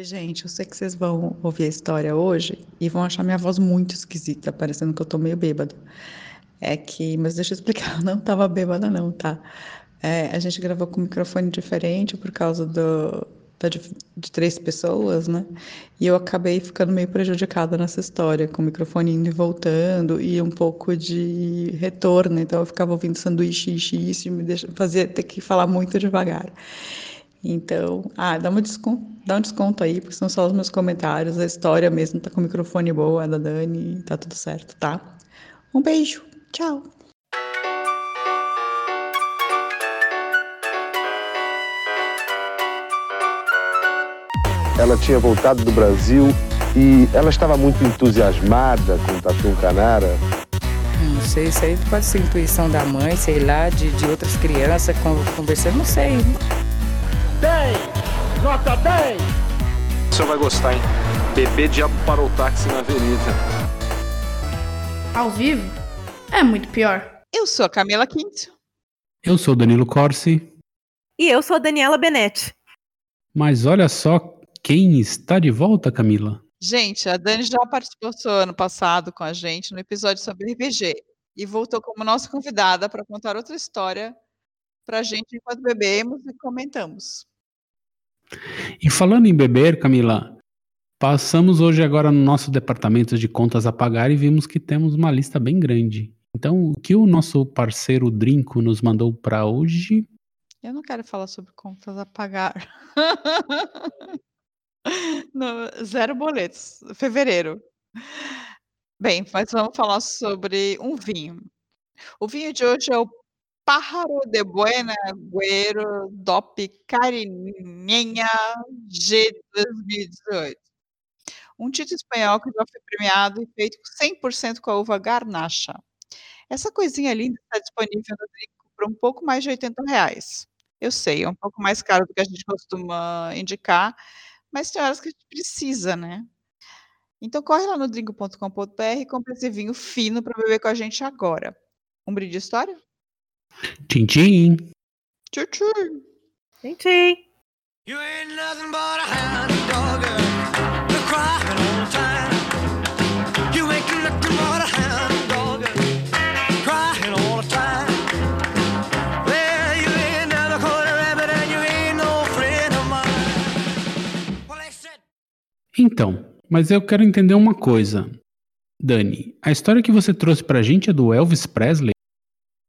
Gente, eu sei que vocês vão ouvir a história hoje e vão achar minha voz muito esquisita, parecendo que eu tô meio bêbada. É que, mas deixa eu explicar, eu não tava bêbada não, tá? É, a gente gravou com um microfone diferente por causa do, da, de, de três pessoas, né? E eu acabei ficando meio prejudicada nessa história, com o microfone indo e voltando e um pouco de retorno. Então eu ficava ouvindo sanduíche, isso me deixa, fazia ter que falar muito devagar. Então, ah, dá, uma desconto, dá um desconto aí, porque são só os meus comentários. A história mesmo tá com o microfone boa, a da Dani, tá tudo certo, tá? Um beijo, tchau! Ela tinha voltado do Brasil e ela estava muito entusiasmada com o Tatu Canara. Não sei, isso aí pode ser intuição da mãe, sei lá, de, de outras crianças conversando, não sei. 10! Nota 10! O senhor vai gostar, hein? Bebê diabo parou o táxi na avenida. Ao vivo? É muito pior. Eu sou a Camila Quinto. Eu sou o Danilo Corsi. E eu sou a Daniela Benetti. Mas olha só quem está de volta, Camila. Gente, a Dani já participou ano passado com a gente no episódio sobre RPG e voltou como nossa convidada para contar outra história para a gente enquanto bebemos e comentamos. E falando em beber, Camila, passamos hoje agora no nosso departamento de contas a pagar e vimos que temos uma lista bem grande. Então, o que o nosso parceiro Drinco nos mandou para hoje? Eu não quero falar sobre contas a pagar. zero boletos. Fevereiro. Bem, mas vamos falar sobre um vinho. O vinho de hoje é o Pájaro de Buena Agüero DOP Cariñena G 2018. Um título espanhol que já foi premiado e feito 100% com a uva Garnacha. Essa coisinha linda está disponível no Drico por um pouco mais de 80 reais. Eu sei, é um pouco mais caro do que a gente costuma indicar, mas tem horas que a gente precisa, né? Então corre lá no drinco.com.br e compre esse vinho fino para beber com a gente agora. Um brinde de história? Tchim, tchim. Tchim, tchim. Tchim, tchim. You ain't nothing but a hound dog, you're crying all the time. You ain't nothing but a hound dog, crying all the time. Well, you ain't never caught a rabbit and you ain't no friend of mine. Well, they said... Então, mas eu quero entender uma coisa. Dani, a história que você trouxe pra gente é do Elvis Presley?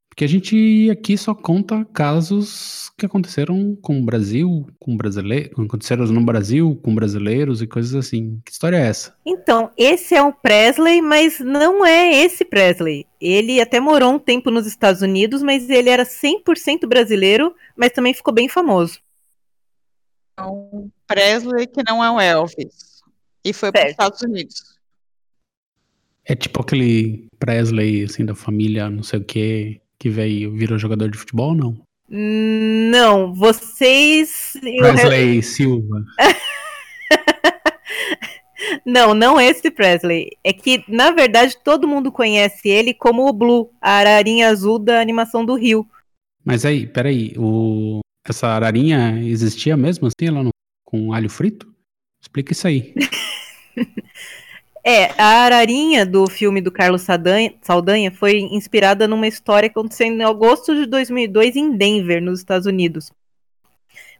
Porque a gente aqui só conta casos que aconteceram com o Brasil, com brasileiros, aconteceram no Brasil, com brasileiros e coisas assim. Que história é essa? Então, esse é um Presley, mas não é esse Presley. Ele até morou um tempo nos Estados Unidos, mas ele era 100% brasileiro, mas também ficou bem famoso. É um Presley que não é o Elvis. E foi para os Estados Unidos. É tipo aquele Presley, assim, da família, não sei o quê, que veio, virou jogador de futebol ou não? Não, vocês. Presley Silva. não, não esse Presley. É que, na verdade, todo mundo conhece ele como o Blue, a ararinha azul da animação do Rio. Mas aí, peraí, o... essa ararinha existia mesmo assim, lá no... com alho frito? Explica isso aí. É, a ararinha do filme do Carlos Saldanha foi inspirada numa história que aconteceu em agosto de 2002 em Denver, nos Estados Unidos.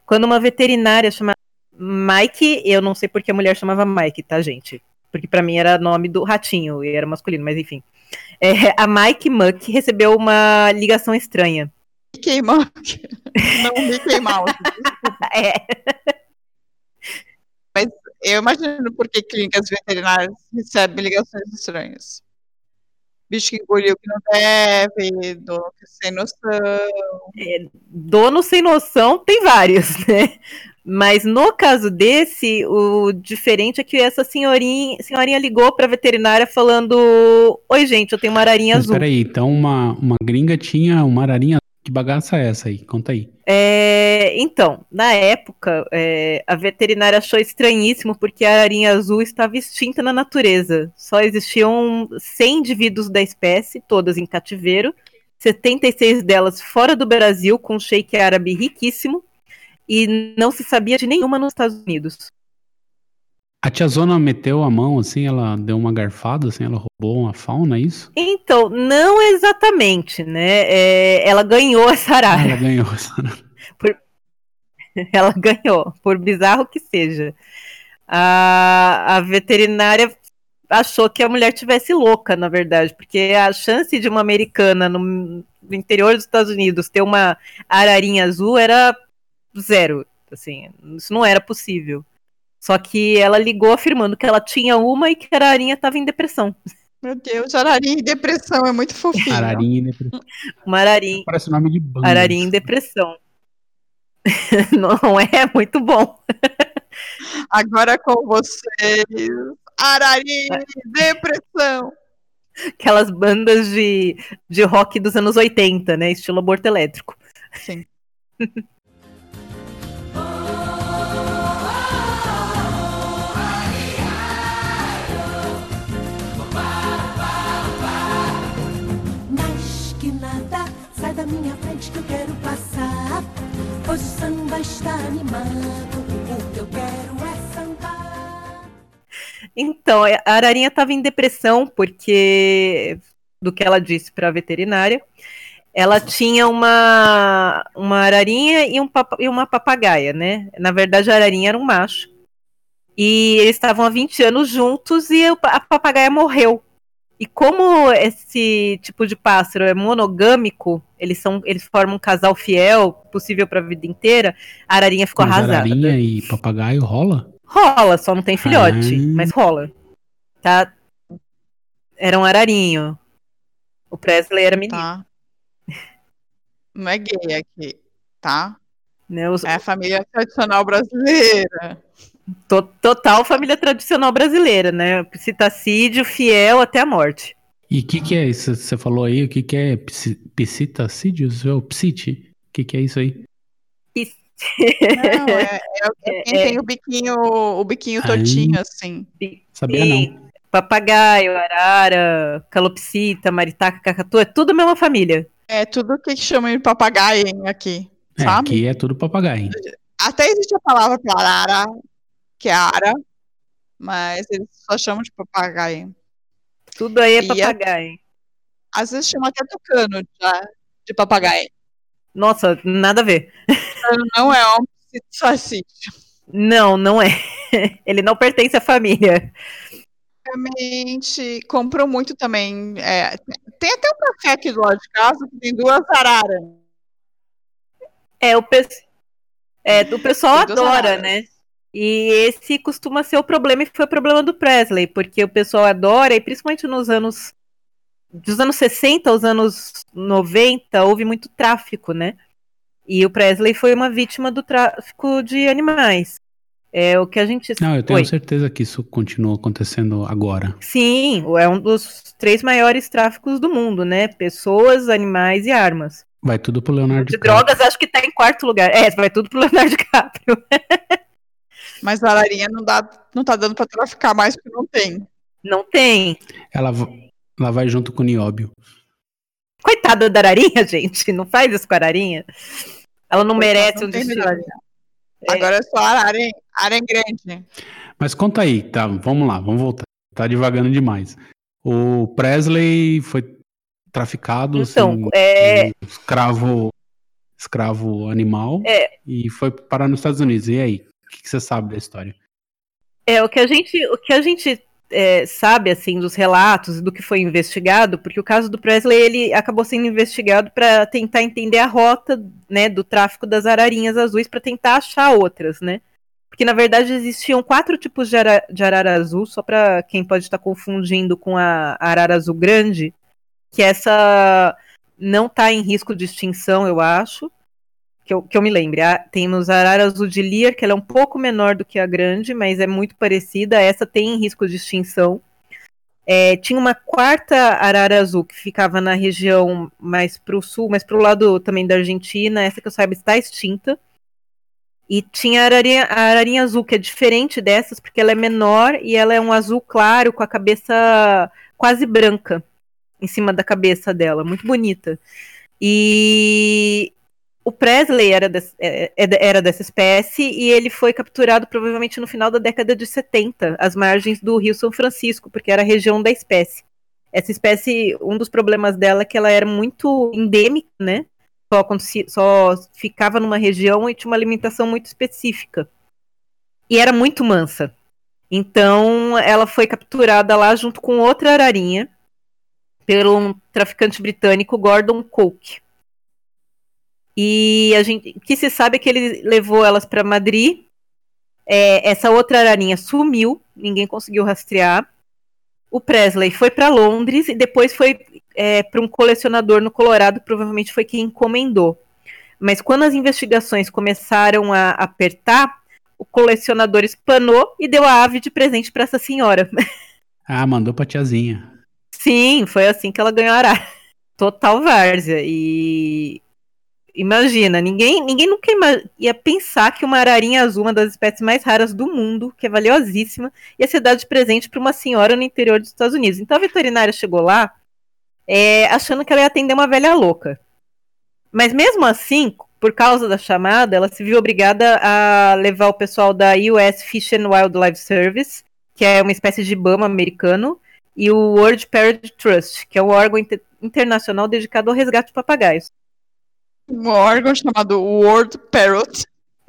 Quando uma veterinária chamada Mike, eu não sei porque a mulher chamava Mike, tá, gente? Porque para mim era nome do ratinho e era masculino, mas enfim. É, a Mike Muck recebeu uma ligação estranha. Mickey Muck. Não Mickey Mouse. é. Mas eu imagino por que clínicas veterinárias recebem ligações estranhas. Bicho que engoliu que não deve, dono sem noção. É, dono sem noção tem vários, né? Mas no caso desse, o diferente é que essa senhorinha, senhorinha ligou para a veterinária falando: Oi, gente, eu tenho uma ararinha Mas azul. Peraí, então uma, uma gringa tinha uma ararinha que bagaça é essa aí? Conta aí. É, então, na época, é, a veterinária achou estranhíssimo porque a ararinha azul estava extinta na natureza. Só existiam 100 indivíduos da espécie, todas em cativeiro, 76 delas fora do Brasil, com um shake árabe riquíssimo, e não se sabia de nenhuma nos Estados Unidos. A tiazona meteu a mão assim, ela deu uma garfada, assim, ela roubou uma fauna, é isso? Então, não exatamente, né? É, ela ganhou essa arara. Ela ganhou essa. Ela ganhou, por bizarro que seja. A, a veterinária achou que a mulher tivesse louca, na verdade, porque a chance de uma americana no, no interior dos Estados Unidos ter uma ararinha azul era zero. Assim, isso não era possível. Só que ela ligou afirmando que ela tinha uma e que a ararinha estava em depressão. Meu Deus, ararinha em depressão é muito fofinho. Ararinha em depressão. Uma ararinha, Parece nome de banda. ararinha em depressão. não é muito bom. Agora com vocês, ararinha em depressão. Aquelas bandas de, de rock dos anos 80, né? Estilo aborto elétrico. Sim. sai da minha frente que eu quero passar. Pois o samba está animado. O que eu quero é sambar. Então, a ararinha estava em depressão porque do que ela disse para a veterinária, ela tinha uma uma ararinha e, um e uma papagaia, né? Na verdade, a ararinha era um macho. E eles estavam há 20 anos juntos e a papagaia morreu. E como esse tipo de pássaro é monogâmico, eles são eles formam um casal fiel, possível para a vida inteira, a ararinha ficou Mas arrasada. ararinha e papagaio rola? Rola, só não tem filhote, Ah. mas rola. Tá? Era um ararinho. O Presley era menino. Tá. Não é gay aqui, tá? Né? Os- É a família tradicional brasileira. To- total família tradicional brasileira, né? Psitacídio, fiel até a morte. E o que, que é isso? Você falou aí, o que, que é psi- psitacídeos? Ou psite? O que, que é isso aí? Não, é, é, é quem É. tem o biquinho, o biquinho tortinho, assim. Sabia não. Papagaio, arara, calopsita, maritaca, cacatu, é tudo a mesma família. É tudo que chamam de papagaio aqui, É, sabe? aqui é tudo papagaio. Até existe a palavra para arara, que é ara, mas eles só chamam de papagaio. Tudo aí é E papagaio. Às vezes chama até tucano já, de papagaio. Nossa, nada a ver. Não é um psitacídeo. Não, não é. Ele não pertence à família. Realmente comprou muito também. é, tem até um café aqui do lado de casa que tem duas araras. É, o, pe- é, o pessoal adora, araras. né? E esse costuma ser o problema, e foi o problema do Presley, porque o pessoal adora, e principalmente nos anos. Dos anos 60 aos anos 90, houve muito tráfico, né? E o Presley foi uma vítima do tráfico de animais. É o que a gente. Não, eu tenho Oi. certeza que isso continua acontecendo agora. Sim, é um dos três maiores tráficos do mundo, né? Pessoas, animais e armas. Vai tudo pro Leonardo De DiCaprio. drogas, acho que tá em quarto lugar. É, vai tudo pro Leonardo DiCaprio. Mas a ararinha não, dá, não tá dando pra traficar mais porque não tem. Não tem. Ela, va- ela vai junto com o Nióbio. Coitada da Ararinha, gente. Não faz isso com a Ararinha. Ela não Coitada, merece não um destino. Agora é só arara, hein? Arara grande. Mas conta aí, tá? Vamos lá, vamos voltar. Tá devagando demais. O Presley foi traficado, Então, assim, é, um escravo, escravo animal É. e foi parar nos Estados Unidos. E aí? Que, que você sabe da história? é o que a gente, o que a gente é, sabe assim dos relatos do que foi investigado, porque o caso do Presley ele acabou sendo investigado para tentar entender a rota, né, do tráfico das ararinhas azuis para tentar achar outras, né? Porque na verdade existiam quatro tipos de, ara, de arara azul, só para quem pode estar confundindo com a arara azul grande, que essa não está em risco de extinção, eu acho. Que eu, que eu me lembre. A- temos a arara azul de Lear, que ela é um pouco menor do que a grande, mas é muito parecida. Essa tem risco de extinção. É, tinha uma quarta arara azul que ficava na região mais para o sul, mas para o lado também da Argentina. Essa que eu saiba está extinta. E tinha a ararinha, a ararinha azul, que é diferente dessas, porque ela é menor e ela é um azul claro com a cabeça quase branca em cima da cabeça dela, muito bonita. E o Presley era, des- é- é- era dessa espécie e ele foi capturado provavelmente no final da década de 70, às margens do Rio São Francisco, porque era a região da espécie. Essa espécie, um dos problemas dela é que ela era muito endêmica, né? Só, só ficava numa região e tinha uma alimentação muito específica. E era muito mansa. Então, ela foi capturada lá junto com outra ararinha pelo um traficante britânico, Gordon Coke. E a gente, o que se sabe é que ele levou elas para Madrid. É, essa outra ararinha sumiu, ninguém conseguiu rastrear. O Presley foi para Londres e depois foi para um colecionador no Colorado, provavelmente foi quem encomendou. Mas quando as investigações começaram a apertar, o colecionador espanou e deu a ave de presente para essa senhora. Ah, mandou pra tiazinha. Sim, foi assim que ela ganhou a arara. Total várzea. E imagina, ninguém, ninguém nunca ia pensar que uma ararinha azul, uma das espécies mais raras do mundo, que é valiosíssima, ia ser dada de presente para uma senhora no interior dos Estados Unidos. Então a veterinária chegou lá é, achando que ela ia atender uma velha louca. Mas mesmo assim, por causa da chamada, ela se viu obrigada a levar o pessoal da US Fish and Wildlife Service, que é uma espécie de IBAMA americano, e o World Parrot Trust, que é um órgão inter- internacional dedicado ao resgate de papagaios. Um órgão chamado World Parrot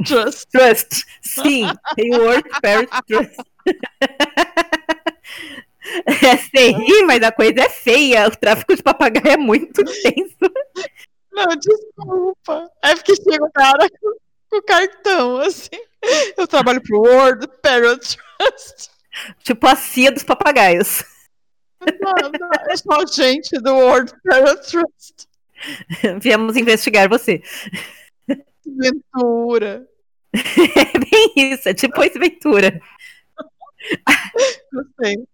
Trust. Trust, sim, tem o World Parrot Trust. É sem rir, mas a coisa é feia. O tráfico de papagaio é muito tenso. Não, desculpa. É porque chega o cara com, o cartão, assim. Eu trabalho pro World Parrot Trust. Tipo a cia dos papagaios. Mano, é só gente do World Parrot Trust. Viemos investigar você. Ventura. É bem isso, é tipo esse Ventura. Gostei.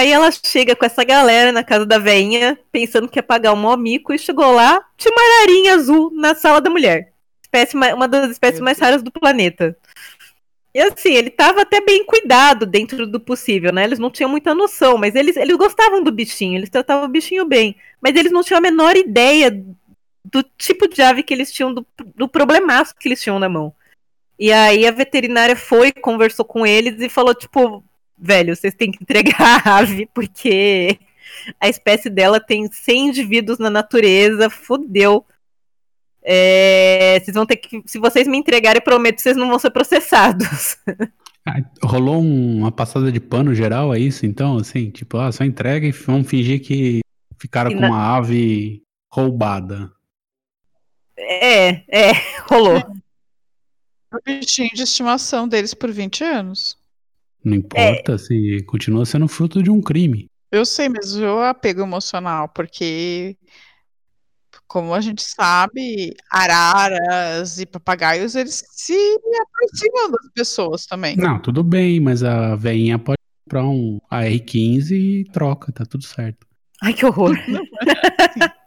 Aí ela chega com essa galera na casa da veinha, pensando que ia pagar um mó mico, e chegou lá, tinha uma ararinha azul na sala da mulher. Espécie, ma- uma das espécies mais raras do planeta. E assim, ele tava até bem cuidado dentro do possível, né? Eles não tinham muita noção, mas eles, eles gostavam do bichinho, eles tratavam o bichinho bem. Mas eles não tinham a menor ideia do tipo de ave que eles tinham, do, do problemaço que eles tinham na mão. E aí a veterinária foi, conversou com eles e falou, tipo, velho, vocês têm que entregar a ave, porque a espécie dela tem 100 indivíduos na natureza, fodeu. É, vocês vão ter que. Se vocês me entregarem, eu prometo que vocês não vão ser processados. Ah, rolou um- uma passada de pano geral, é isso? Então, assim, tipo, ah, só entrega e vamos fingir que ficaram E com na- uma ave roubada. É, é, rolou. O bichinho de estimação deles por 20 anos. Não importa se continua sendo fruto de um crime. Eu sei, mas o apego emocional, porque, como a gente sabe, araras e papagaios, eles se aproximam das pessoas também. Não, tudo bem, mas a veinha pode comprar um AR-15 e troca, tá tudo certo. Ai, que horror.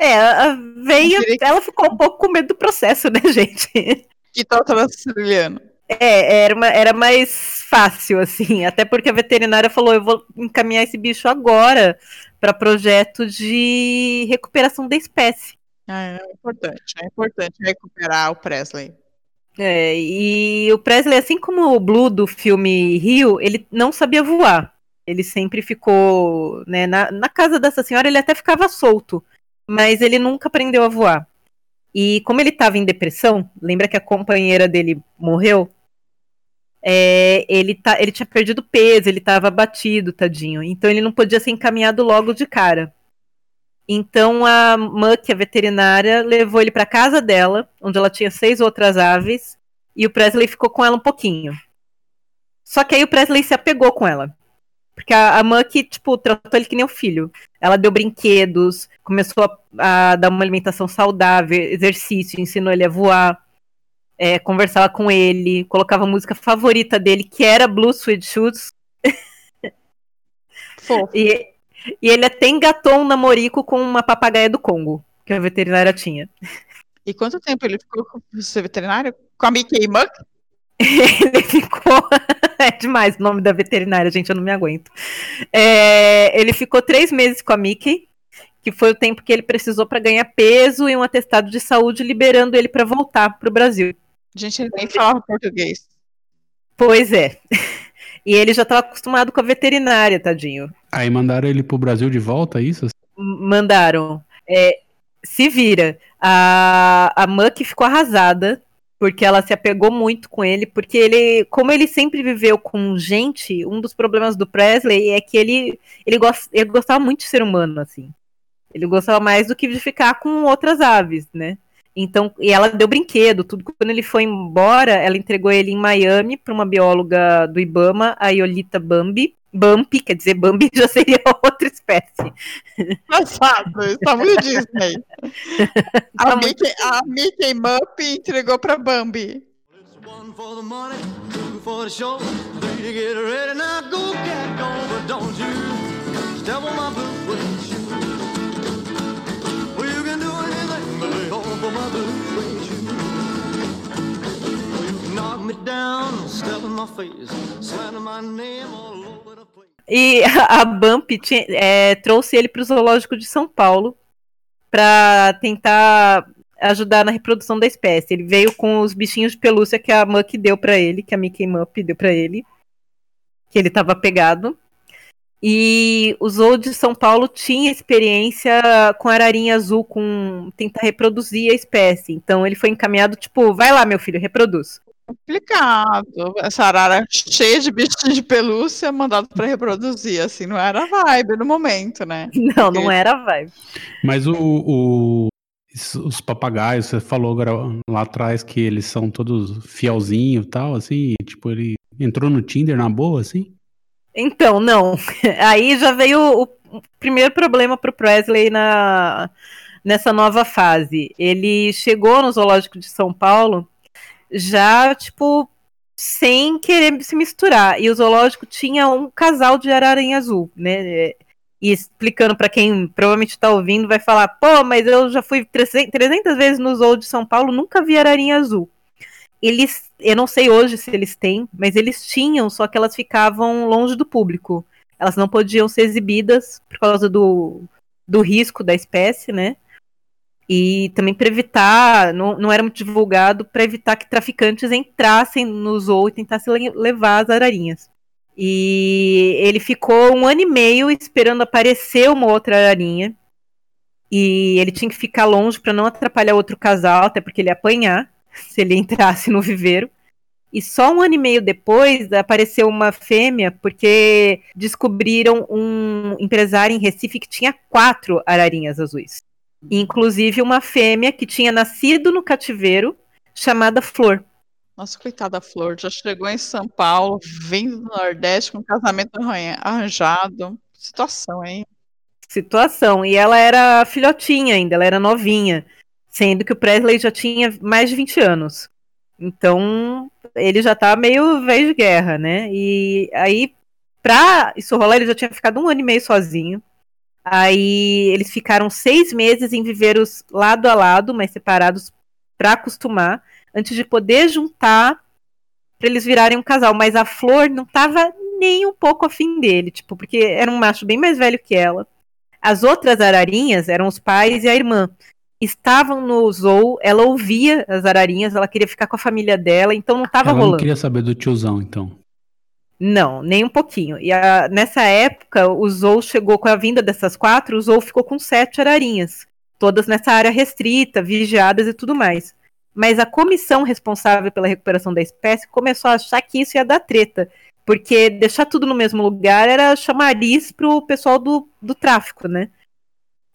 É, a veia, ela ficou um pouco com medo do processo, né, gente? Que tal transiliano? É, era, uma- era mais fácil, assim. Até porque a veterinária falou: eu vou encaminhar esse bicho agora para projeto de recuperação da espécie. Ah, é importante, é importante recuperar o Presley. É, e o Presley, assim como o Blue do filme Rio, ele não sabia voar. Ele sempre ficou, né, na, na casa dessa senhora, ele até ficava solto, mas ele nunca aprendeu a voar. E como ele estava em depressão, lembra que a companheira dele morreu? É, ele, tá, ele tinha perdido peso, ele estava abatido, tadinho. Então ele não podia ser encaminhado logo de cara. Então a Muck, a veterinária, levou ele para casa dela, onde ela tinha seis outras aves, e o Presley ficou com ela um pouquinho. Só que aí o Presley se apegou com ela. Porque a, a Muck, tipo, tratou ele que nem um filho. Ela deu brinquedos, começou a, a dar uma alimentação saudável, exercício, ensinou ele a voar, é, conversava com ele, colocava a música favorita dele, que era Blue Sweet Shoes. E, E ele até engatou um namorico com uma papagaia do Congo, que a veterinária tinha. E quanto tempo ele ficou com o seu veterinário? Com a Mickey Muck? ele ficou. é demais o nome da veterinária, gente, eu não me aguento. É, ele ficou três meses com a Mickey, que foi o tempo que ele precisou para ganhar peso e um atestado de saúde, liberando ele para voltar para o Brasil. Gente, ele nem falava português. Pois é. E ele já estava acostumado com a veterinária, tadinho. Aí mandaram ele pro Brasil de volta, é isso? Mandaram. É, se vira. A, a Muck ficou arrasada, porque ela se apegou muito com ele, porque ele, como ele sempre viveu com gente, um dos problemas do Presley é que ele, ele, gos- ele gostava muito de ser humano, assim. Ele gostava mais do que de ficar com outras aves, né? Então, e ela deu brinquedo, tudo. Quando ele foi embora, ela entregou ele em Miami para uma bióloga do Ibama, a Yolita Bambi. Bambi, quer dizer, Bambi já seria outra espécie. Engraçado, isso tá muito Disney. A Mickey, a Mickey Mup entregou pra Bambi. One for the money, two for the show. Three to get ready now, go cat go, but don't you step on my blue of my blue knock me down, step in my face, my name all over the place. E a Bump tinha- é, trouxe ele para o zoológico de São Paulo para tentar ajudar na reprodução da espécie. Ele veio com os bichinhos de pelúcia que a Muck deu para ele, que a Mickey Mup deu para ele, que ele estava pegado. E o zoo de São Paulo tinha experiência com ararinha azul, com tentar reproduzir a espécie. Então ele foi encaminhado, tipo, vai lá, meu filho, reproduz. Complicado. Essa arara cheia de bichinhos de pelúcia mandado pra reproduzir, assim, não era vibe no momento, né? Não, não era a vibe. Mas o, o- os papagaios, você falou agora lá atrás que eles são todos fielzinhos e tal, assim, tipo, ele entrou no Tinder na boa, assim? Então, não. Aí já veio o, o primeiro problema pro Presley na, nessa nova fase. Ele chegou no Zoológico de São Paulo já, tipo, sem querer se misturar. E o zoológico tinha um casal de ararinha azul, né? E explicando pra quem provavelmente tá ouvindo, vai falar: pô, mas eu já fui 300 300 vezes no zoo de São Paulo, nunca vi ararinha azul. Eles, eu não sei hoje se eles têm, mas eles tinham, só que elas ficavam longe do público. Elas não podiam ser exibidas por causa do, do risco da espécie, né? E também para evitar, não, não era muito divulgado, para evitar que traficantes entrassem no zoo e tentassem le- levar as ararinhas. E ele ficou um ano e meio esperando aparecer uma outra ararinha. E ele tinha que ficar longe para não atrapalhar outro casal, até porque ele ia apanhar se ele entrasse no viveiro. E só um ano e meio depois apareceu uma fêmea, porque descobriram um empresário em Recife que tinha quatro ararinhas azuis. Inclusive uma fêmea que tinha nascido no cativeiro, chamada Flor. Nossa, coitada Flor, já chegou em São Paulo, vindo do Nordeste com casamento arranha- arranjado. Situação, hein? Situação. E ela era filhotinha ainda, ela era novinha. Sendo que o Presley já tinha mais de 20 anos. Então, ele já tá meio velho de guerra, né? E aí, pra isso rolar, ele já tinha ficado um ano e meio sozinho. Aí, eles ficaram seis meses em viveiros lado a lado, mas separados pra acostumar, antes de poder juntar pra eles virarem um casal. Mas a Flor não tava nem um pouco afim dele, tipo, porque era um macho bem mais velho que ela. As outras ararinhas eram os pais e a irmã. Estavam no zoo, ela ouvia as ararinhas, ela queria ficar com a família dela, então não tava Ela rolando. não queria saber do tiozão, então. Não, nem um pouquinho. E a- nessa época, o Zou chegou com a vinda dessas quatro, o Zou ficou com sete ararinhas, todas nessa área restrita, vigiadas e tudo mais. Mas a comissão responsável pela recuperação da espécie começou a achar que isso ia dar treta, porque deixar tudo no mesmo lugar era chamariz pro pessoal do, do tráfico, né?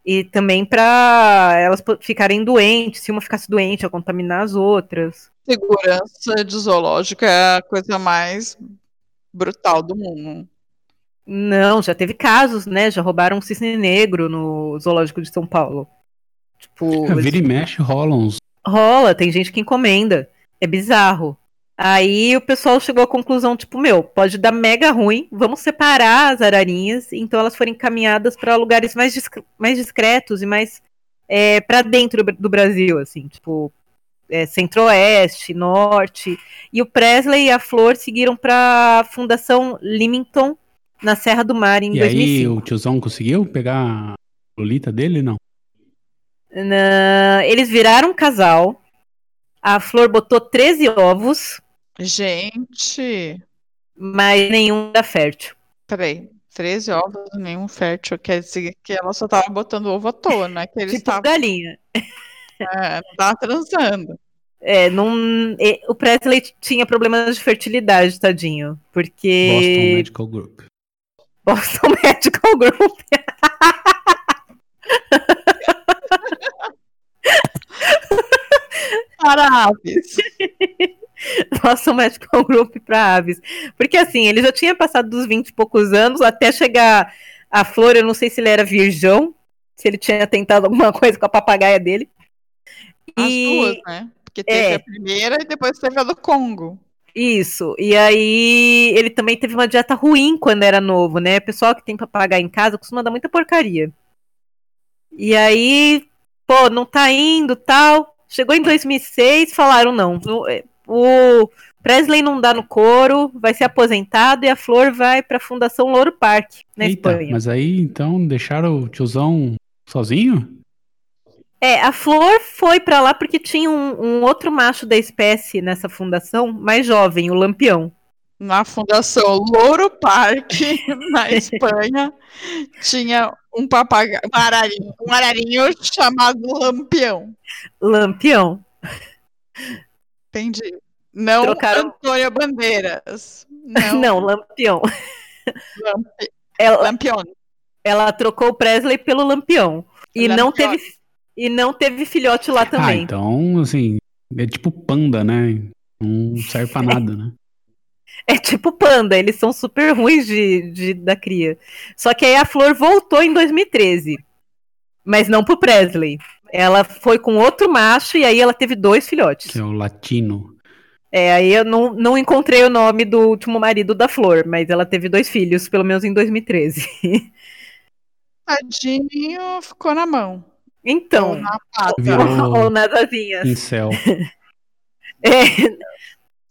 E também para elas ficarem doentes, se uma ficasse doente, ia contaminar as outras. Segurança de zoológico é a coisa mais brutal do mundo. Não, já teve casos, né? Já roubaram um cisne negro no zoológico de São Paulo. Tipo, Vira e mexe, rola uns. rola, tem gente que encomenda. É bizarro. Aí o pessoal chegou à conclusão, tipo, meu, pode dar mega ruim, vamos separar as ararinhas, então elas foram encaminhadas para lugares mais, discre- mais discretos e mais é, para dentro do, Brasil, assim, tipo, é, centro-oeste, norte. E o Presley e a Flor seguiram para a Fundação Limington, na Serra do Mar, em E aí 2005. o tiozão conseguiu pegar a Lolita dele? Não. Na- Eles viraram um casal, a Flor botou 13 ovos, Gente, mas nenhum era fértil. peraí. 13 ovos, nenhum fértil. Quer dizer que ela só tava botando ovo à toa, né? Que eles Tipo estavam. galinha. É, não tava transando. É, e- o Presley tinha problemas de fertilidade, tadinho. Boston Porque. Medical Group. Boston Medical Group. Para aves. Boston Medical Group para aves. Porque assim, ele já tinha passado dos 20 e poucos anos, até chegar a Flor, eu não sei se ele era virgão, se ele tinha tentado alguma coisa com a papagaia dele. As E- duas, né? Porque teve É. a primeira e depois teve a do Congo. Isso. E aí ele também teve uma dieta ruim quando era novo, né? O pessoal que tem papagaio em casa costuma dar muita porcaria. E aí, pô, não tá indo, tal. Chegou em 2006, falaram não. É, o Presley não dá no couro, vai ser aposentado e a Flor vai pra Fundação Louro Park, na Eita, Espanha. mas aí então deixaram o tiozão sozinho? É, a Flor foi pra lá porque tinha um, um outro macho da espécie nessa fundação, mais jovem, o Lampião. Na Fundação Louro Park, na Espanha, tinha um papagaio, um ararinho, um ararinho chamado Lampião. Lampião. Entendi. Não Trocaram- Antônio Bandeiras. Não, Não, Lampião. Lampi- Ela, Lampião. ela trocou o Presley pelo Lampião. E não teve e não teve filhote lá Ah, também. então, assim, é tipo panda, né? Não serve pra nada, né? É tipo panda, eles são super ruins de, de- da cria. Só que aí a Flor voltou em 2013. Mas não pro Presley. Ela foi com outro macho e aí ela teve dois filhotes. Que é o latino. É, aí eu não, não encontrei o nome do último marido da Flor, mas ela teve dois filhos, pelo menos em 2013. Tadinho ficou na mão. Ou Então, na pata. Virou ou nas asinhas. incel. É.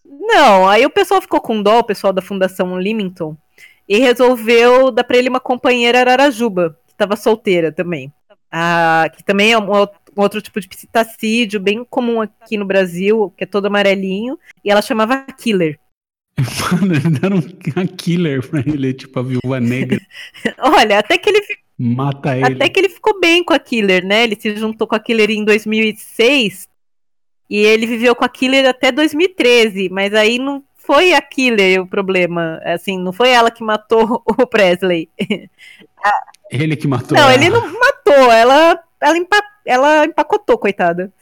Não, aí o pessoal ficou com dó, o pessoal da Fundação Limington, e resolveu dar pra ele uma companheira Ararajuba, que estava solteira também. Ah, que também é um, out- outro tipo de psitacídio, bem comum aqui no Brasil, que é todo amarelinho, e ela chamava Killer. Mano, eles deram uma killer pra ele, tipo a viúva negra. Olha, até que ele, Mata ele. até que ele ficou bem com a Killer, né? Ele se juntou com a Killer em 2006 e ele viveu com a Killer até 2013, mas aí não foi a Killer o problema, assim, não foi ela que matou o Presley. Ele que matou Não, ela. ele não matou, ela ela, empa- ela empacotou, coitada.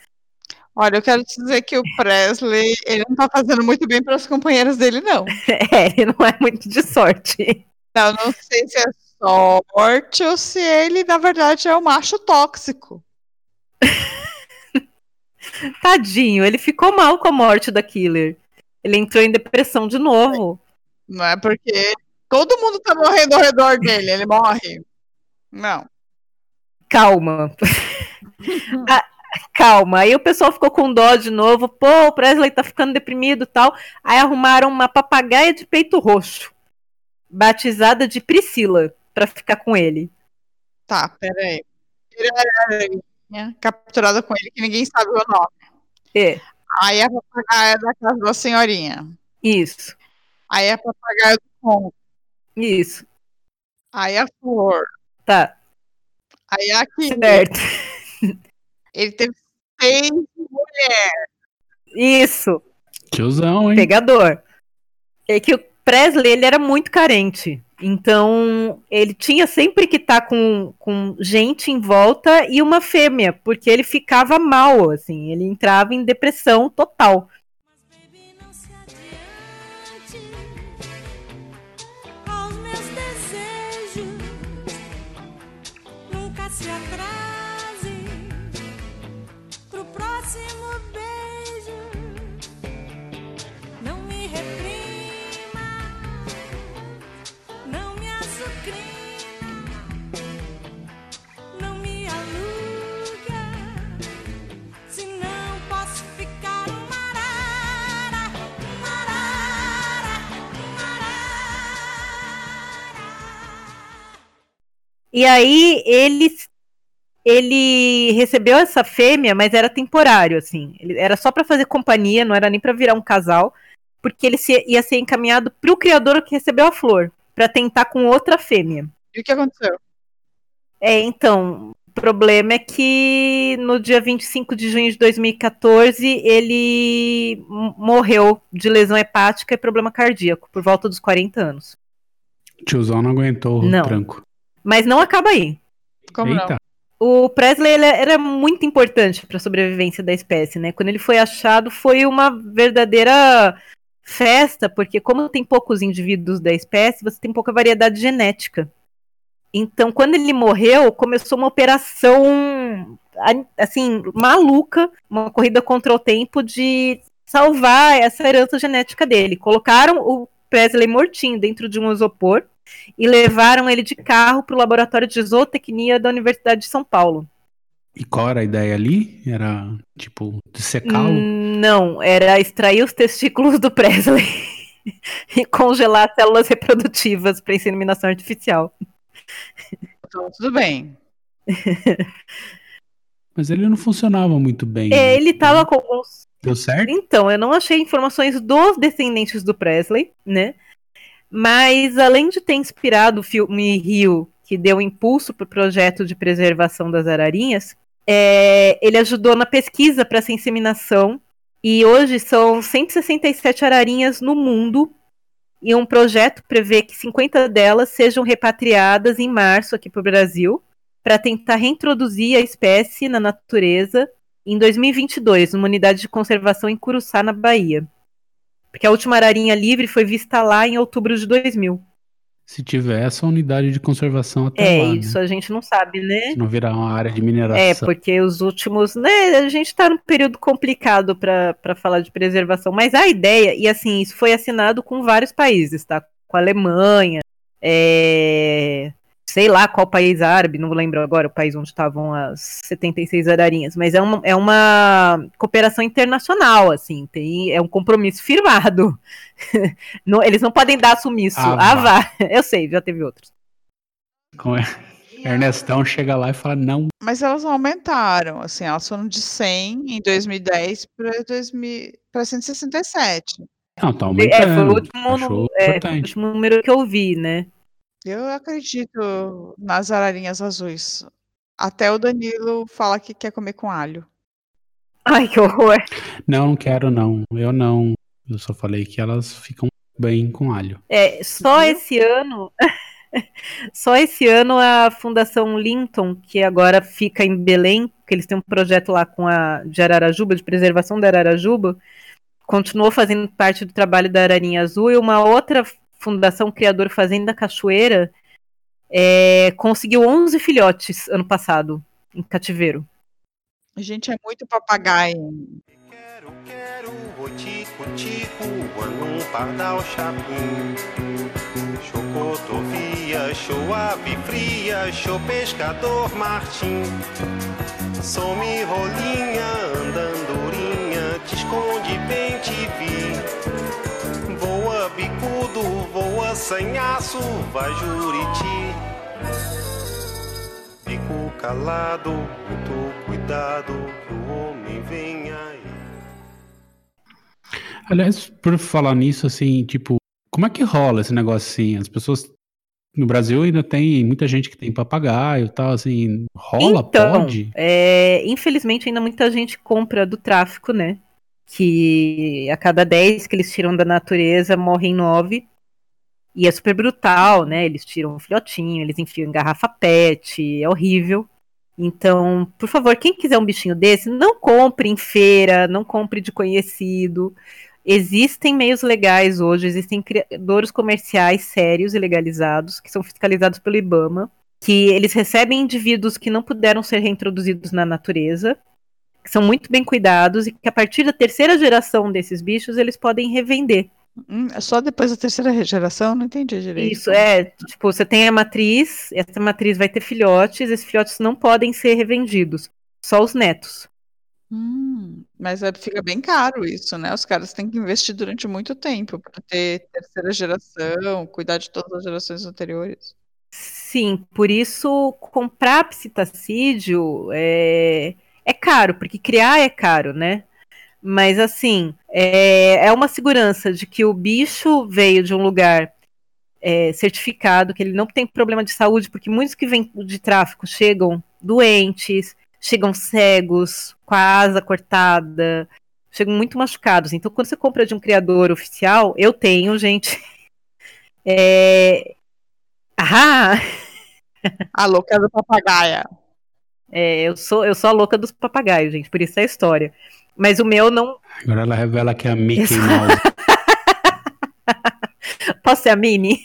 Olha, eu quero te dizer que o Presley, ele não tá fazendo muito bem para os companheiros dele, não. É, ele não é muito de sorte. Eu não sei se é sorte ou se ele, na verdade, é o macho tóxico. Tadinho, ele ficou mal com a morte da Killer. Ele entrou em depressão de novo. Não é porque todo mundo tá morrendo ao redor dele, ele morre. Não. Calma. Ah, calma. Aí o pessoal ficou com dó de novo. Pô, o Presley tá ficando deprimido e tal. Aí arrumaram uma papagaia de peito roxo, batizada de Priscila, pra ficar com ele. Tá, peraí. Capturada com ele, que ninguém sabe o nome. É, Aí a papagaia da casa da senhorinha. isso, Aí a papagaia do Congo. Isso. Aí a flor. Tá, Aí a Killer. certo. Ele teve seis mulheres. Isso, Tiozão, hein? pegador. É que o Presley, ele era muito carente. Então, ele tinha sempre que estar com, com gente em volta e uma fêmea, porque ele ficava mal, assim, ele entrava em depressão total. se é atrase pro próximo beijo. Não me reprima, não me açucrina, não me aluga, senão posso ficar uma marara, marara. E aí eles ele recebeu essa fêmea, mas era temporário assim. Ele, era só pra fazer companhia, não era nem pra virar um casal, porque ele se- ia ser encaminhado pro criador que recebeu a flor, pra tentar com outra fêmea. E o que aconteceu? É, então, o problema é que no dia 25 de junho de 2014 ele morreu de lesão hepática e problema cardíaco, por volta dos 40 anos. Tiozão não aguentou Não. o tranco. Mas não acaba aí. Como Eita. não? O Presley era muito importante para a sobrevivência da espécie, né? Quando ele foi achado, foi uma verdadeira festa, porque como tem poucos indivíduos da espécie, você tem pouca variedade genética. Então, quando ele morreu, começou uma operação assim maluca, uma corrida contra o tempo de salvar essa herança genética dele. Colocaram o Presley mortinho dentro de um isopor e levaram ele de carro para o laboratório de zootecnia da Universidade de São Paulo. E qual era a ideia ali? Era, tipo, dissecá-lo? Hum, Não, era extrair os testículos do Presley e congelar as células reprodutivas para inseminação artificial. Então, tudo bem. Mas ele não funcionava muito bem. É, né? ele tava com alguns. Deu certo? Então, eu não achei informações dos descendentes do Presley, né? Mas além de ter inspirado o filme Rio, que deu impulso para o projeto de preservação das ararinhas, é, ele ajudou na pesquisa para essa inseminação. E hoje são 167 ararinhas no mundo. E um projeto prevê que 50 delas sejam repatriadas em março aqui para o Brasil, para tentar reintroduzir a espécie na natureza em 2022, numa unidade de conservação em Curuçá, na Bahia. Porque a última ararinha livre foi vista lá em outubro de 2000. Se tiver essa unidade de conservação até É, lá, isso né? a gente não sabe, né? Se não virar uma área de mineração. É, porque os últimos, né, a gente tá num período complicado para falar de preservação, mas a ideia, e assim, isso foi assinado com vários países, tá? Com a Alemanha, é, sei lá qual país árabe, não lembro agora o país onde estavam as 76 ararinhas, mas é uma, é uma cooperação internacional, assim, tem, é um compromisso firmado. Não- eles não podem dar sumiço. Ah, Ah, vá. Eu sei, já teve outros. Como é? Ernestão chega lá e fala, não. Mas elas aumentaram, assim, elas foram de 100 em 2010 para 2000 para 167. Não, tá É, aumentando. foi o último, é, foi o último número que eu vi, né? Eu acredito nas ararinhas azuis. Até o Danilo fala que quer comer com alho. Ai, que horror. Não, não quero não. Eu não. Eu só falei que elas ficam bem com alho. É, só esse ano, só esse ano a Fundação Linton, que agora fica em Belém, que eles têm um projeto lá com a de Ararajuba, de preservação da Ararajuba, continuou fazendo parte do trabalho da Ararinha Azul e uma outra fundação Criador Fazenda Cachoeira é, conseguiu 11 filhotes ano passado em cativeiro. A gente é muito papagaio. Quero, quero, o tico, tico, anum, pardal, chapim. Chocotovia, show ave fria, show pescador, martim. Some rolinha, andandurinha, te esconde bem te vi. Voa bicudo, voa sanhaço, vai juriti. Fico calado, muito cuidado, que o homem vem aí. Aliás, por falar nisso, assim, tipo, como é que rola esse negócio assim? As pessoas. No Brasil ainda tem muita gente que tem papagaio e tal, assim. Rola? Então, Pode? é, infelizmente ainda muita gente compra do tráfico, né? Que a cada 10 que eles tiram da natureza, morrem 9. E é super brutal, né? Eles tiram um filhotinho, eles enfiam em garrafa pet, é horrível. Então, por favor, quem quiser um bichinho desse, não compre em feira, não compre de conhecido. Existem meios legais hoje, existem criadores comerciais sérios e legalizados, que são fiscalizados pelo IBAMA, que eles recebem indivíduos que não puderam ser reintroduzidos na natureza, que são muito bem cuidados e que a partir da terceira geração desses bichos eles podem revender. Hum, é só depois da terceira geração? Não entendi direito. Isso, é, tipo, você tem a matriz, essa matriz vai ter filhotes, esses filhotes não podem ser revendidos, só os netos. Hum, mas é- fica bem caro isso, né? Os caras têm que investir durante muito tempo para ter terceira geração, cuidar de todas as gerações anteriores. Sim, por isso comprar psitacídeo é, é caro, porque criar é caro, né? Mas assim, é, é uma segurança de que o bicho veio de um lugar é, certificado, que ele não tem problema de saúde, porque muitos que vêm de tráfico chegam doentes, chegam cegos, com a asa cortada, chegam muito machucados. Então, quando você compra de um criador oficial, eu tenho, gente. É... Ah! A louca do papagaia. É, eu sou, eu sou a louca dos papagaios, gente, por isso é a história. Mas o meu não. Agora ela revela que é a Mickey. Mouse. Posso ser a Mini?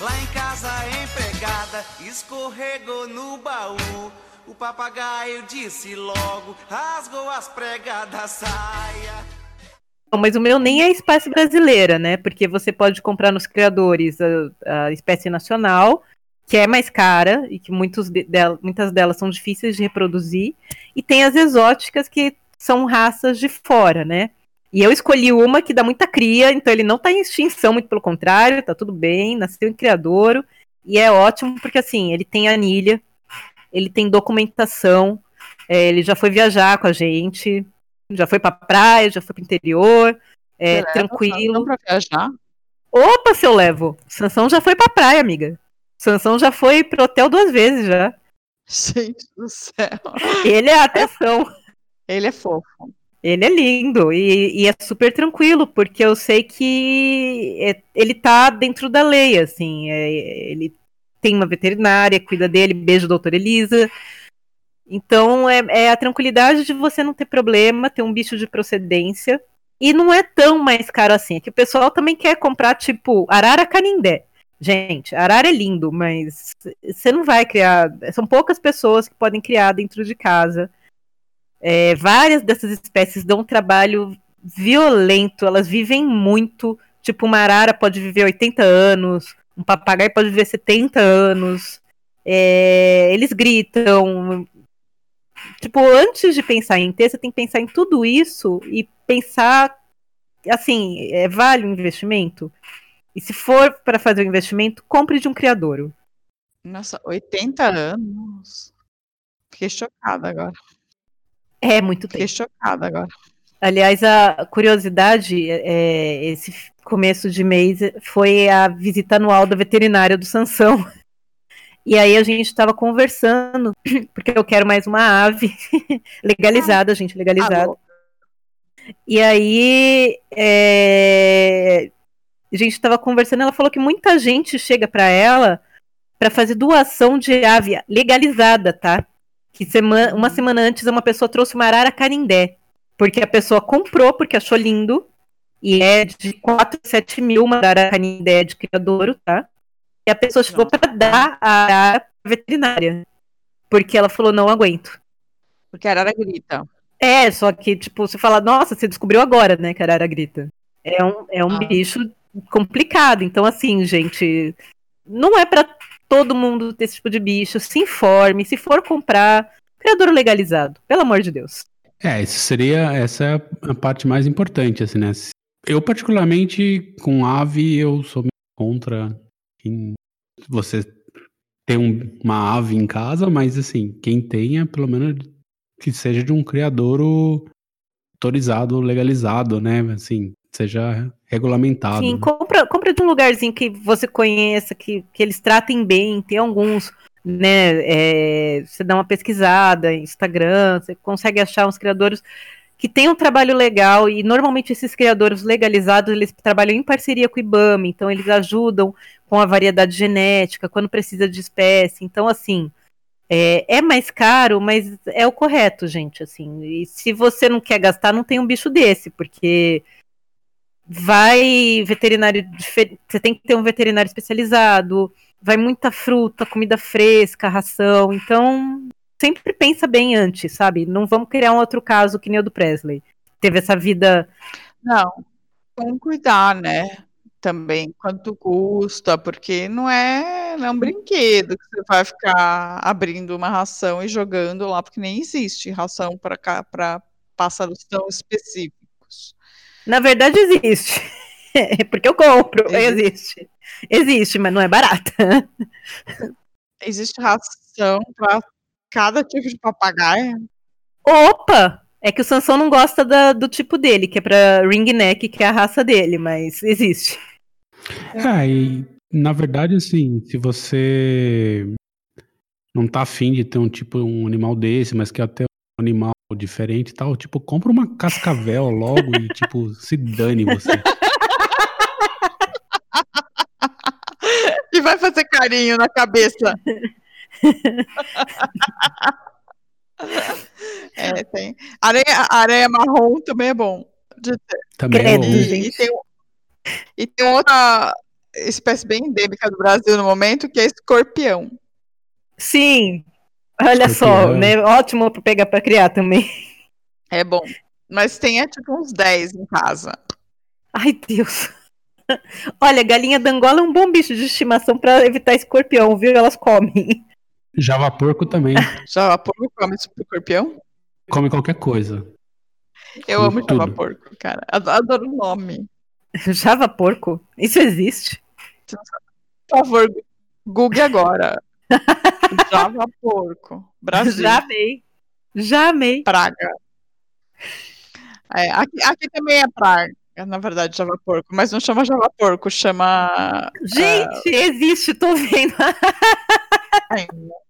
Lá em casa a empregada escorregou no baú. O papagaio disse logo, rasgou as pregas da saia. Não, mas o meu nem é espécie brasileira, né? Porque você pode comprar nos criadores a, a espécie nacional, que é mais cara e que muitos de- del- muitas delas são difíceis de reproduzir, e tem as exóticas que são raças de fora, né? E eu escolhi uma que dá muita cria, então ele não tá em extinção, muito pelo contrário, tá tudo bem, nasceu em criadouro, e é ótimo porque assim, ele tem anilha, ele tem documentação, é, ele já foi viajar com a gente, já foi pra praia, já foi pro interior, é, leva tranquilo. Pra viajar? Opa, se eu levo. Sansão já foi pra praia, amiga. Sansão já foi pro hotel duas vezes já. Gente do céu. Ele é atenção. Ele é fofo. Ele é lindo e, e é super tranquilo, porque eu sei que é- ele tá dentro da lei, assim. é- ele tem uma veterinária, cuida dele, beijo, doutora Elisa. Então é, é a tranquilidade de você não ter problema, ter um bicho de procedência. E não é tão mais caro assim. É que o pessoal também quer comprar, tipo, arara canindé. Gente, arara é lindo, mas você não vai criar. São poucas pessoas que podem criar dentro de casa. É, várias dessas espécies dão um trabalho violento, elas vivem muito. Tipo, uma arara pode viver 80 anos, um papagaio pode viver 70 anos. É, eles gritam. Tipo, antes de pensar em ter, você tem que pensar em tudo isso e pensar assim, é, vale o investimento? E se for para fazer o investimento, compre de um criadouro. Nossa, 80 anos. Fiquei chocada agora. É muito tempo. Fiquei chocada agora. Aliás, a curiosidade, é, esse começo de mês foi a visita anual da veterinária do Sansão. E aí a gente estava conversando, porque eu quero mais uma ave legalizada, gente, legalizada. E aí é, a gente estava conversando, ela falou que muita gente chega para ela para fazer doação de ave legalizada, tá? Que semana, uma semana antes uma pessoa trouxe uma arara canindé, porque a pessoa comprou porque achou lindo e é de 4 a 7 mil uma arara canindé de criadouro, tá? E a pessoa chegou para dar a arara pra veterinária, porque ela falou não aguento. Porque a arara grita. É, só que, tipo, você fala, nossa, você descobriu agora, né, que a arara grita. É um, é um Ah. bicho complicado. Então, assim, gente, não é pra todo mundo ter esse tipo de bicho. Se informe, se for comprar, criador legalizado, pelo amor de Deus. É, isso seria, essa é a parte mais importante, assim, né? Eu, particularmente, com ave, eu sou contra você ter um- uma ave em casa, mas, assim, quem tenha, pelo menos que seja de um criadouro autorizado, legalizado, né? Assim, seja regulamentado. Sim, compra, compra de um lugarzinho que você conheça, que, que eles tratem bem. Tem alguns, né? é, você dá uma pesquisada Instagram, você consegue achar uns criadores que têm um trabalho legal e normalmente esses criadores legalizados eles trabalham em parceria com o IBAMA, então eles ajudam com a variedade genética quando precisa de espécie. Então, assim, é, é mais caro, mas é o correto, gente. Assim, e se você não quer gastar, não tem um bicho desse, porque vai veterinário você tem que ter um veterinário especializado, vai muita fruta, comida fresca, ração, então sempre pensa bem antes, sabe? Não vamos criar um outro caso que nem o do Presley. Teve essa vida. Não, vamos cuidar, né? Também quanto custa, porque não é, não é um brinquedo que você vai ficar abrindo uma ração e jogando lá, porque nem existe ração para cá para pássaros tão específicos. Na verdade, existe. Porque eu compro. Existe. Existe, mas não é barata. Existe ração para cada tipo de papagaio? Opa! É que o Sansão não gosta da- do tipo dele, que é pra ringneck, que é a raça dele, mas existe. É, e na verdade, assim, se você não tá afim de ter um tipo, um animal desse, mas quer ter um animal diferente e tal, tipo, compra uma cascavel logo e, tipo, se dane você. E vai fazer carinho na cabeça. é, tem. Areia, areia marrom também é bom. de ter. Também é Credo, bom. E, gente. e tem, e tem outra espécie bem endêmica do Brasil no momento, que é escorpião. Sim. Olha só, Escorpião. né? Ótimo pra pegar pra criar também. É bom. Mas tem é, tipo uns 10 em casa. Ai, Deus. Olha, galinha d'Angola é um bom bicho de estimação pra evitar escorpião, viu? Elas comem. Java porco também. Já porco come escorpião? Come qualquer coisa. Eu amo Tudo. java porco, cara. Ado- Adoro o nome. Java porco? Isso existe? Por favor, Google agora. Java porco. Brasil. Já amei. Já amei. Praga. É, aqui, aqui também é praga, na verdade, Java porco. Mas não chama Java porco, chama. Gente, existe, tô vendo.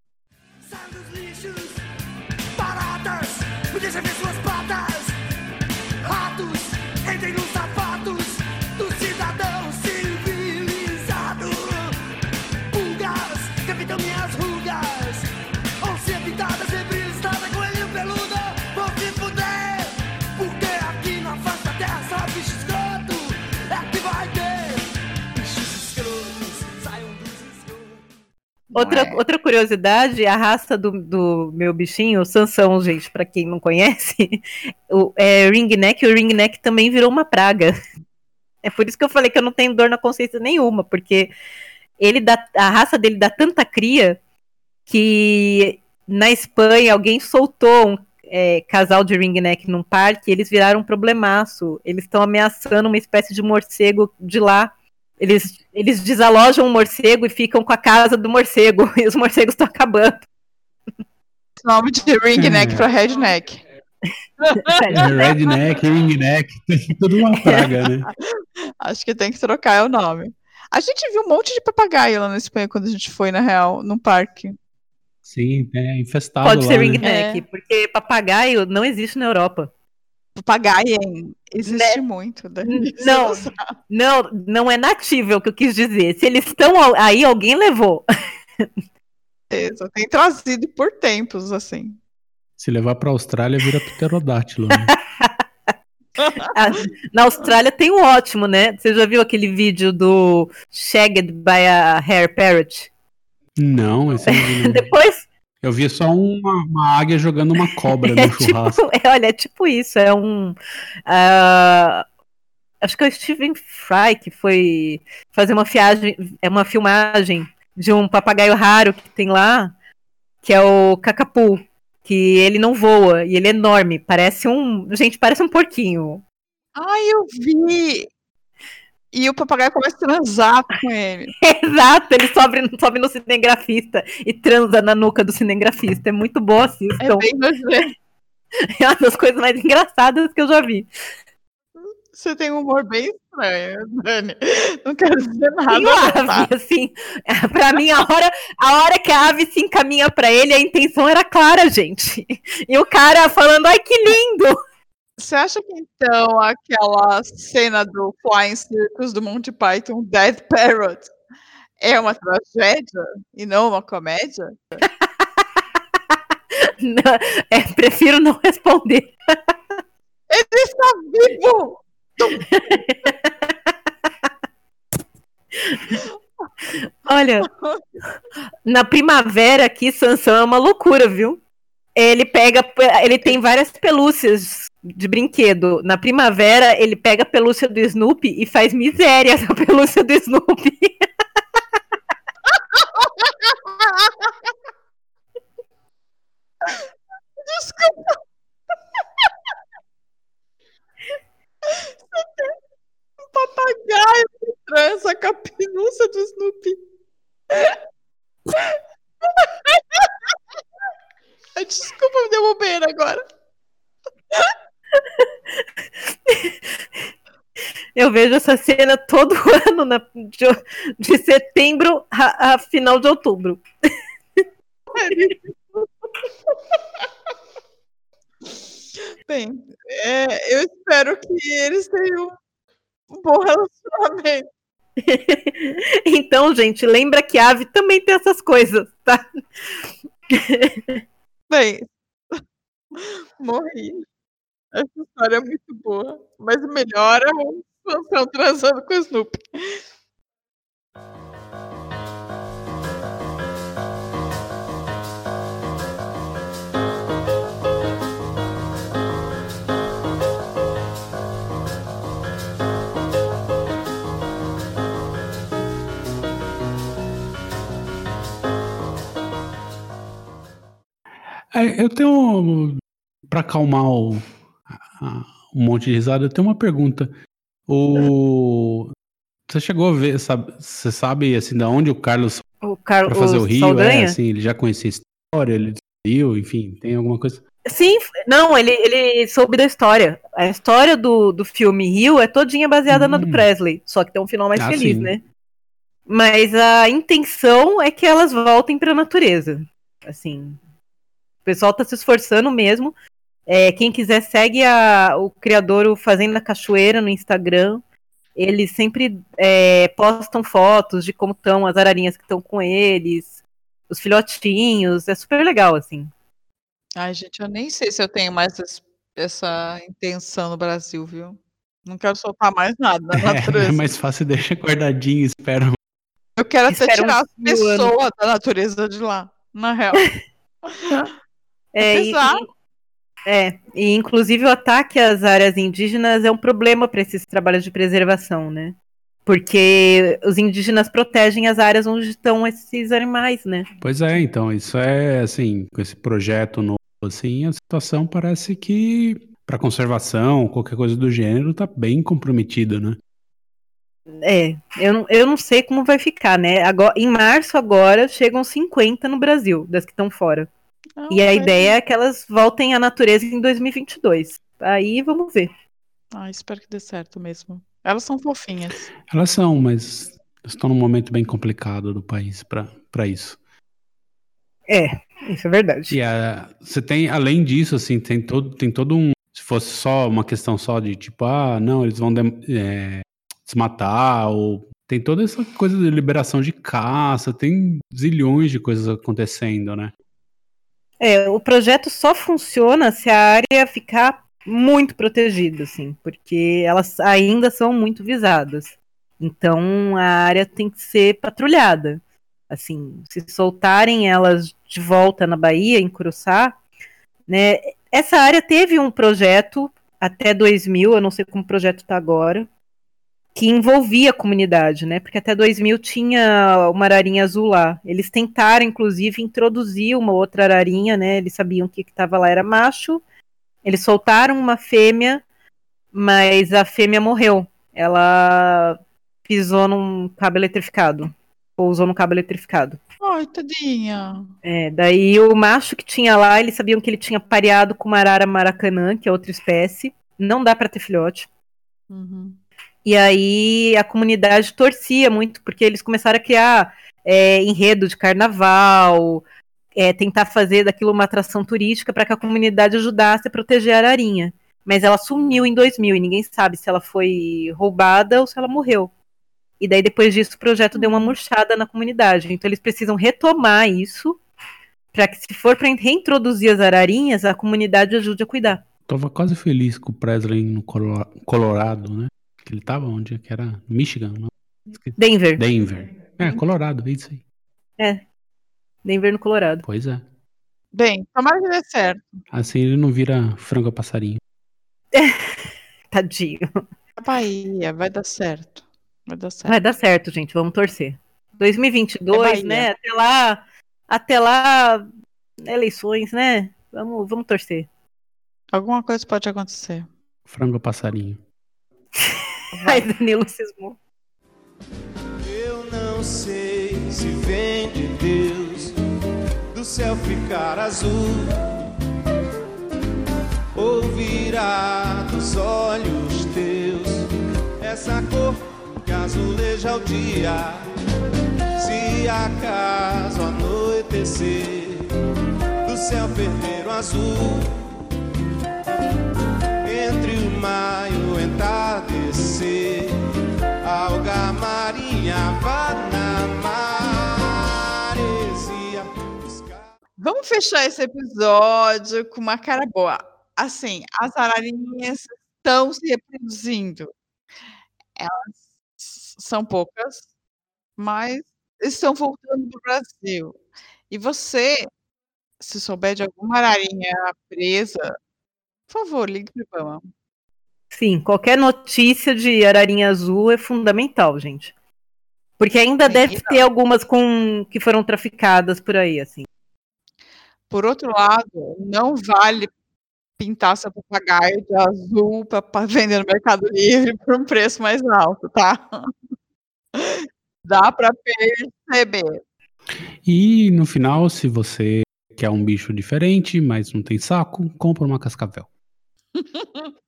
Outra, é. outra curiosidade, a raça do, do meu bichinho, o Sansão, gente, pra quem não conhece, o é, ringneck, e o ringneck também virou uma praga. É por isso que eu falei que eu não tenho dor na consciência nenhuma, porque ele dá, a raça dele dá tanta cria que na Espanha alguém soltou um é, casal de ringneck num parque e eles viraram um problemaço. Eles estão ameaçando uma espécie de morcego de lá. Eles, eles desalojam o morcego e ficam com a casa do morcego. E os morcegos estão acabando. Nome de ringneck É. pra redneck. Redneck, ringneck, tudo uma praga, né? Acho que tem que trocar o nome. A gente viu um monte de papagaio lá na Espanha quando a gente foi, na real, num parque. Sim, é infestado Pode lá, ser né? ringneck, É. porque papagaio não existe na Europa. Papagaio hein? existe Né? muito. Você Não, não, não é nativo, é o que eu quis dizer. Se eles estão aí, alguém levou. Certeza. Tem trazido por tempos, assim. Se levar pra Austrália, vira pterodátilo. Né? Ah, Na Austrália tem um ótimo, né? Você já viu aquele vídeo do Shagged by a Hair Parrot? Não, esse não. Depois, Eu vi só uma, uma águia jogando uma cobra é no churrasco. tipo, é, olha, é tipo isso, é um. ah, acho que é o Stephen Fry que foi fazer uma viagem, é uma filmagem de um papagaio raro que tem lá, que é o cacapu, que ele não voa e ele é enorme, parece um, gente, parece um porquinho. Ai, eu vi! E o papagaio começa a transar com ele. Exato, ele sobe, sobe no cinegrafista e transa na nuca do cinegrafista. É muito bom, É assistam. bem nojento. É uma das coisas mais engraçadas que eu já vi. Você tem um humor bem estranho, Dani. Não quero dizer nada. Tá? ave, assim. Pra mim, a hora, a hora que a ave se encaminha pra ele, a intenção era clara, gente. E o cara falando, ai, que lindo! Você acha que então aquela cena do Flying Circus do Monty Python, Dead Parrot, é uma tragédia e não uma comédia? Não, é, prefiro não responder. Ele está vivo! Olha, na primavera aqui, Sansão é uma loucura, viu? Ele pega, ele tem várias pelúcias de brinquedo. Na primavera, ele pega a pelúcia do Snoopy e faz miséria a pelúcia do Snoopy. Desculpa. Um papagaio que trança com a do Snoopy. Desculpa, me deu bobeira agora. Eu vejo essa cena todo ano, na- de, de setembro a, a final de outubro. Bem, é, eu espero que eles tenham um bom relacionamento. Então, gente, lembra que ave também tem essas coisas, tá? Bem, morri. Essa história é muito boa. Mas o melhor é o Sansão transando com o Snoopy. É, eu tenho. Pra acalmar o, um monte de risada, eu tenho uma pergunta. O. Você chegou a ver, sabe, você sabe assim, da onde o Carlos O Car... fazer o, Rio? Saldanha? É, assim, ele já conhecia a história, ele saiu, enfim, tem alguma coisa. Sim, não, ele, ele soube da história. A história do, do filme Rio é todinha baseada na do Presley, só que tem um final mais Ah, feliz, sim. né? Mas a intenção é que elas voltem pra natureza. Assim, o pessoal tá se esforçando mesmo. É, quem quiser segue a- o criador o Fazenda Cachoeira no Instagram. Eles sempre é, postam fotos de como estão as ararinhas que estão com eles, os filhotinhos. É super legal, assim. Ai, gente, eu nem sei se eu tenho mais es- essa intenção no Brasil, viu? Não quero soltar mais nada na É, natureza. é mais fácil deixar guardadinho, espero. Eu quero até Espera tirar as pessoas da natureza de lá, na real. É, Apesar- e- é, e inclusive o ataque às áreas indígenas é um problema para esses trabalhos de preservação, né? Porque os indígenas protegem as áreas onde estão esses animais, né? Pois é, então, isso é assim, com esse projeto novo, assim, a situação parece que para conservação, qualquer coisa do gênero, tá bem comprometida, né? É, eu, não- eu não sei como vai ficar, né? Agora, em março agora chegam 50 no Brasil, das que estão fora. Não, E a ideia é que elas voltem à natureza em 2022. Aí vamos ver. Ah, espero que dê certo mesmo. Elas são fofinhas. Elas são, mas estão num momento bem complicado do país para isso. É, isso é verdade. E a, você tem, além disso, assim, tem todo, tem todo um. Se fosse só uma questão só de tipo, ah, não, eles vão dem- é, desmatar, ou tem toda essa coisa de liberação de caça, tem zilhões de coisas acontecendo, né? É, o projeto só funciona se a área ficar muito protegida, assim, porque elas ainda são muito visadas. Então a área tem que ser patrulhada. Assim, se soltarem elas de volta na Bahia, em Curuçá, né? Essa área teve um projeto até 2000, eu não sei como o projeto está agora, que envolvia a comunidade, né? Porque até 2000 tinha uma ararinha azul lá. Eles tentaram, inclusive, introduzir uma outra ararinha, né? Eles sabiam que o que estava lá era macho. Eles soltaram uma fêmea, mas a fêmea morreu. Ela pisou num cabo eletrificado. Pousou no cabo eletrificado. Ai, tadinha. É, daí o macho que tinha lá, eles sabiam que ele tinha pareado com uma arara maracanã, que é outra espécie. Não dá para ter filhote. Uhum. E aí a comunidade torcia muito, porque eles começaram a criar é, enredo de carnaval, é, tentar fazer daquilo uma atração turística para que a comunidade ajudasse a proteger a ararinha. Mas ela sumiu em 2000 e ninguém sabe se ela foi roubada ou se ela morreu. E daí depois disso o projeto deu uma murchada na comunidade. Então eles precisam retomar isso para que se for para reintroduzir as ararinhas, a comunidade ajude a cuidar. Tava quase feliz com o Presley no Colo- Colorado, né? Que ele tava onde? Que era Michigan, não? Denver. Denver. É, Colorado, é isso aí. É. Denver no Colorado. Pois é. Bem, tomara que dê certo. Assim ele não vira frango a passarinho. Tadinho. A Bahia, vai dar certo. Vai dar certo. Vai dar certo, gente. Vamos torcer. É 2022, Bahia. né? Até lá, até lá, eleições, né? Vamos, vamos torcer. Alguma coisa pode acontecer. Frango a passarinho. Ai, Danilo cismou. Eu não sei se vem de Deus do céu ficar azul. ouvirá dos olhos teus essa cor que azuleja o dia. Se acaso anoitecer do céu ferveiro azul, entre o maio entardecer, alga marinha na maresia. Vamos fechar esse episódio com uma cara boa. Assim, as ararinhas estão se reproduzindo. Elas são poucas, mas estão voltando para o Brasil. E você, se souber de alguma ararinha presa, por favor, ligue para o Ibama. Sim, qualquer notícia de ararinha azul é fundamental, gente. Porque ainda deve ter algumas com que foram traficadas por aí, assim. Por outro lado, não vale pintar seu papagaio de azul para vender no Mercado Livre por um preço mais alto, tá? Dá para perceber. E no final, se você quer um bicho diferente, mas não tem saco, compra uma cascavel.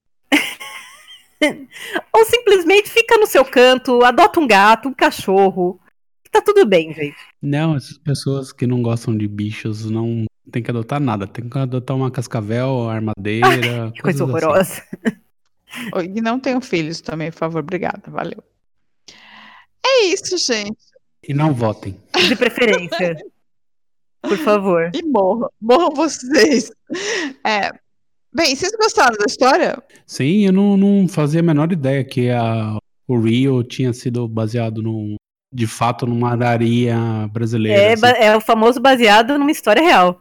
Ou simplesmente fica no seu canto, adota um gato, um cachorro. Tá tudo bem, gente. Não, essas pessoas que não gostam de bichos não tem que adotar nada. Tem que adotar uma cascavel, armadeira. Que coisa assim. horrorosa. Oi, E não tenham filhos também, por favor. Obrigada, valeu. É isso, gente. E não votem. De preferência. Por favor. E morram. Morram vocês. É, bem, vocês gostaram da história? Sim, eu não, não fazia a menor ideia que a, o Rio tinha sido baseado num, de fato numa araria brasileira. É, assim. é o famoso baseado numa história real.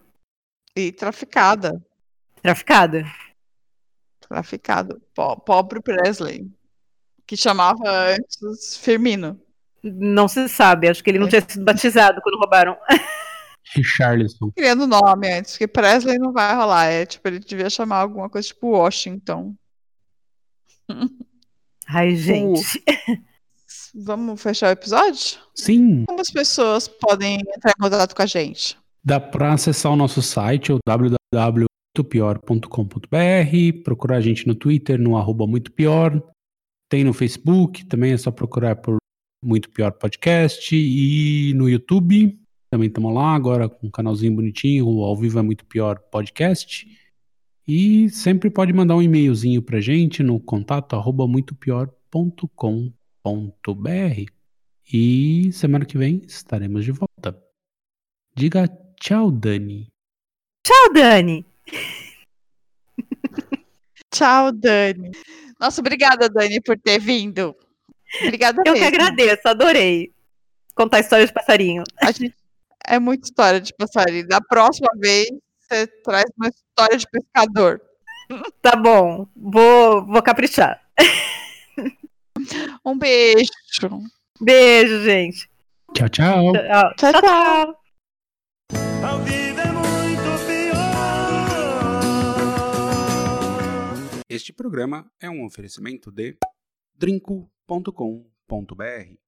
E traficada. Traficada. Traficado. Po- Pobre Presley. Que chamava antes Firmino. Não se sabe, acho que ele não tinha sido batizado quando roubaram. Richarlison. Criando nome antes, que Presley não vai rolar. É tipo, ele devia chamar alguma coisa tipo Washington. Ai, gente. Vamos fechar o episódio? Sim. Como as pessoas podem entrar em contato com a gente? Dá para acessar o nosso site, o www.muitopior.com.br, procurar a gente no Twitter, no arroba muito pior. Tem no Facebook, também é só procurar por Muito Pior Podcast. E no YouTube, também estamos lá agora com um canalzinho bonitinho, o Ao Vivo é Muito Pior Podcast. E sempre pode mandar um e-mailzinho pra gente no contato arroba muitopior.com.br. E semana que vem estaremos de volta. Diga tchau, Dani. Tchau, Dani. Tchau, Dani. Nossa, obrigada, Dani, por ter vindo. Obrigada Eu que mesmo. agradeço, adorei. Contar histórias de passarinho. A gente é muita história de passarinho. Da próxima vez, você traz uma história de pescador. Tá bom, vou, vou caprichar. Um beijo. Beijo, gente. Tchau, tchau. Tchau, tchau. tchau. Ao vivo é muito pior. Este programa é um oferecimento de drinco.com.br